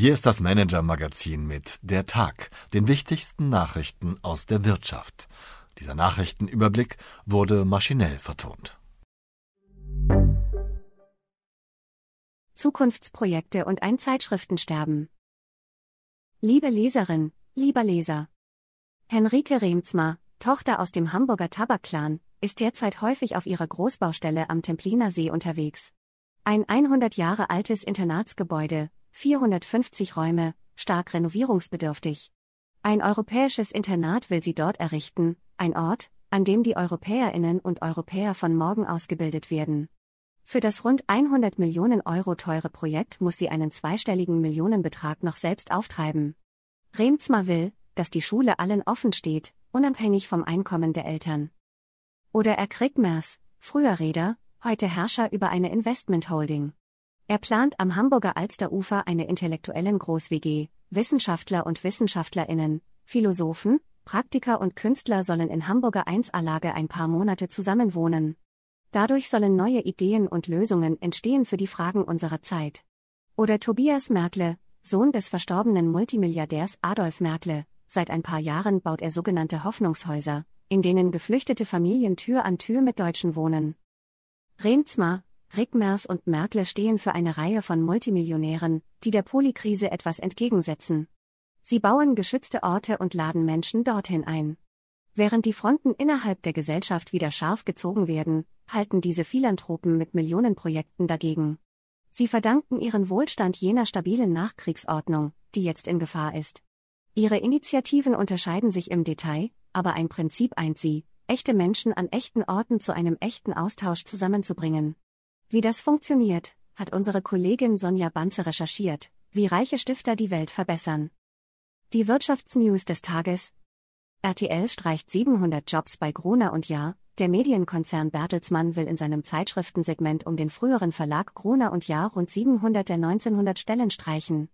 Hier ist das Manager-Magazin mit Der Tag, den wichtigsten Nachrichten aus der Wirtschaft. Dieser Nachrichtenüberblick wurde maschinell vertont. Zukunftsprojekte und ein Zeitschriftensterben. Liebe Leserin, lieber Leser. Henrike Remzma, Tochter aus dem Hamburger Tabakclan, ist derzeit häufig auf ihrer Großbaustelle am Templiner See unterwegs. Ein 100 Jahre altes Internatsgebäude, 450 Räume, stark renovierungsbedürftig. Ein europäisches Internat will sie dort errichten, ein Ort, an dem die Europäerinnen und Europäer von morgen ausgebildet werden. Für das rund 100 Millionen Euro teure Projekt muss sie einen zweistelligen Millionenbetrag noch selbst auftreiben. Remzma will, dass die Schule allen offen steht, unabhängig vom Einkommen der Eltern. Oder er Kriegmers, früher Räder, heute Herrscher über eine Investmentholding. Er plant am Hamburger Alsterufer eine intellektuellen Groß-WG, Wissenschaftler und Wissenschaftlerinnen, Philosophen, Praktiker und Künstler sollen in Hamburger 1A-Lage ein paar Monate zusammenwohnen. Dadurch sollen neue Ideen und Lösungen entstehen für die Fragen unserer Zeit. Oder Tobias Merkle, Sohn des verstorbenen Multimilliardärs Adolf Merkle, seit ein paar Jahren baut er sogenannte Hoffnungshäuser, in denen geflüchtete Familien Tür an Tür mit Deutschen wohnen. Remzma, Rickmers und Merkle stehen für eine Reihe von Multimillionären, die der Polikrise etwas entgegensetzen. Sie bauen geschützte Orte und laden Menschen dorthin ein. Während die Fronten innerhalb der Gesellschaft wieder scharf gezogen werden, halten diese Philanthropen mit Millionenprojekten dagegen. Sie verdanken ihren Wohlstand jener stabilen Nachkriegsordnung, die jetzt in Gefahr ist. Ihre Initiativen unterscheiden sich im Detail, aber ein Prinzip eint sie, echte Menschen an echten Orten zu einem echten Austausch zusammenzubringen. Wie das funktioniert, hat unsere Kollegin Sonja Banze recherchiert, wie reiche Stifter die Welt verbessern. Die Wirtschaftsnews des Tages. RTL streicht 700 Jobs bei Gruner und Jahr. Der Medienkonzern Bertelsmann will in seinem Zeitschriftensegment um den früheren Verlag Gruner und Jahr rund 700 der 1900 Stellen streichen.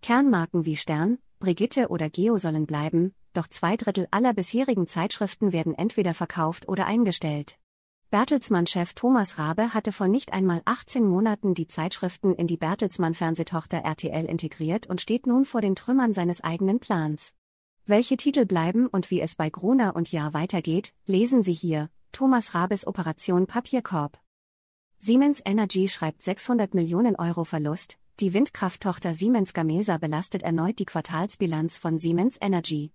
Kernmarken wie Stern, Brigitte oder Geo sollen bleiben, doch zwei Drittel aller bisherigen Zeitschriften werden entweder verkauft oder eingestellt. Bertelsmann-Chef Thomas Rabe hatte vor nicht einmal 18 Monaten die Zeitschriften in die Bertelsmann-Fernsehtochter RTL integriert und steht nun vor den Trümmern seines eigenen Plans. Welche Titel bleiben und wie es bei Gruner und Jahr weitergeht, lesen Sie hier. Thomas Rabes Operation Papierkorb. Siemens Energy schreibt 600 Millionen Euro Verlust. Die Windkrafttochter Siemens Gamesa belastet erneut die Quartalsbilanz von Siemens Energy.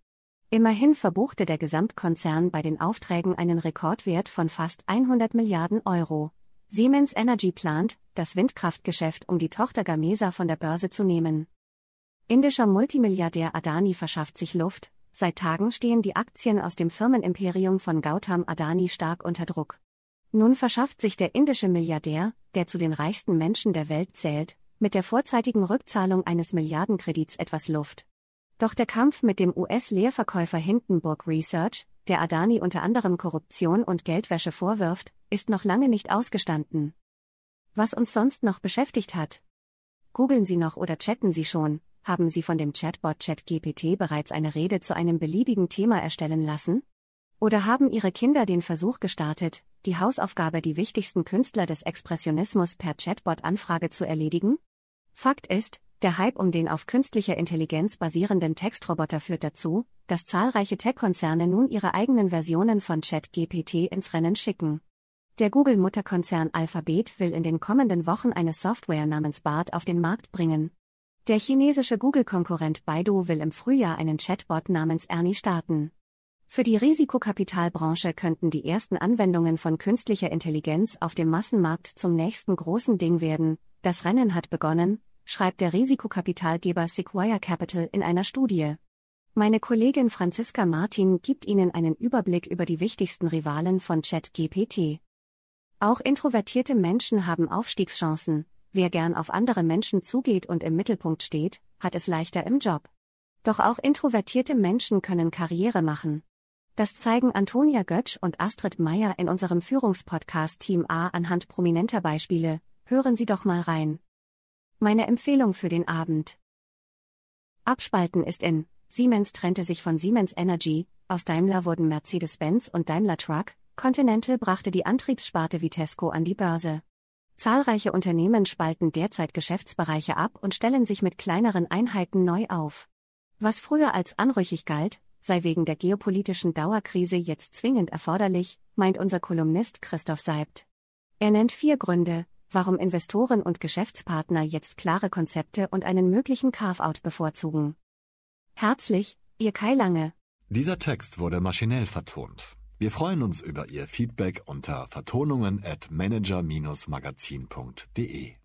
Immerhin verbuchte der Gesamtkonzern bei den Aufträgen einen Rekordwert von fast 100 Milliarden Euro. Siemens Energy plant, das Windkraftgeschäft um die Tochter Gamesa von der Börse zu nehmen. Indischer Multimilliardär Adani verschafft sich Luft, seit Tagen stehen die Aktien aus dem Firmenimperium von Gautam Adani stark unter Druck. Nun verschafft sich der indische Milliardär, der zu den reichsten Menschen der Welt zählt, mit der vorzeitigen Rückzahlung eines Milliardenkredits etwas Luft. Doch der Kampf mit dem US-Leerverkäufer Hindenburg Research, der Adani unter anderem Korruption und Geldwäsche vorwirft, ist noch lange nicht ausgestanden. Was uns sonst noch beschäftigt hat? Googeln Sie noch oder chatten Sie schon, haben Sie von dem Chatbot ChatGPT bereits eine Rede zu einem beliebigen Thema erstellen lassen? Oder haben Ihre Kinder den Versuch gestartet, die Hausaufgabe, die wichtigsten Künstler des Expressionismus per Chatbot-Anfrage zu erledigen? Fakt ist, der Hype um den auf künstlicher Intelligenz basierenden Textroboter führt dazu, dass zahlreiche Tech-Konzerne nun ihre eigenen Versionen von ChatGPT ins Rennen schicken. Der Google-Mutterkonzern Alphabet will in den kommenden Wochen eine Software namens BART auf den Markt bringen. Der chinesische Google-Konkurrent Baidu will im Frühjahr einen Chatbot namens Ernie starten. Für die Risikokapitalbranche könnten die ersten Anwendungen von künstlicher Intelligenz auf dem Massenmarkt zum nächsten großen Ding werden. Das Rennen hat begonnen, schreibt der Risikokapitalgeber Sequoia Capital in einer Studie. Meine Kollegin Franziska Martin gibt Ihnen einen Überblick über die wichtigsten Rivalen von ChatGPT. Auch introvertierte Menschen haben Aufstiegschancen. Wer gern auf andere Menschen zugeht und im Mittelpunkt steht, hat es leichter im Job. Doch auch introvertierte Menschen können Karriere machen. Das zeigen Antonia Götsch und Astrid Meyer in unserem Führungspodcast Team A anhand prominenter Beispiele. Hören Sie doch mal rein. Meine Empfehlung für den Abend. Abspalten ist in. Siemens trennte sich von Siemens Energy, aus Daimler wurden Mercedes-Benz und Daimler Truck, Continental brachte die Antriebssparte Vitesco an die Börse. Zahlreiche Unternehmen spalten derzeit Geschäftsbereiche ab und stellen sich mit kleineren Einheiten neu auf. Was früher als anrüchig galt, sei wegen der geopolitischen Dauerkrise jetzt zwingend erforderlich, meint unser Kolumnist Christoph Seibt. Er nennt vier Gründe, warum Investoren und Geschäftspartner jetzt klare Konzepte und einen möglichen Carve-out bevorzugen. Herzlich, Ihr Kai Lange. Dieser Text wurde maschinell vertont. Wir freuen uns über Ihr Feedback unter vertonungen at manager-magazin.de.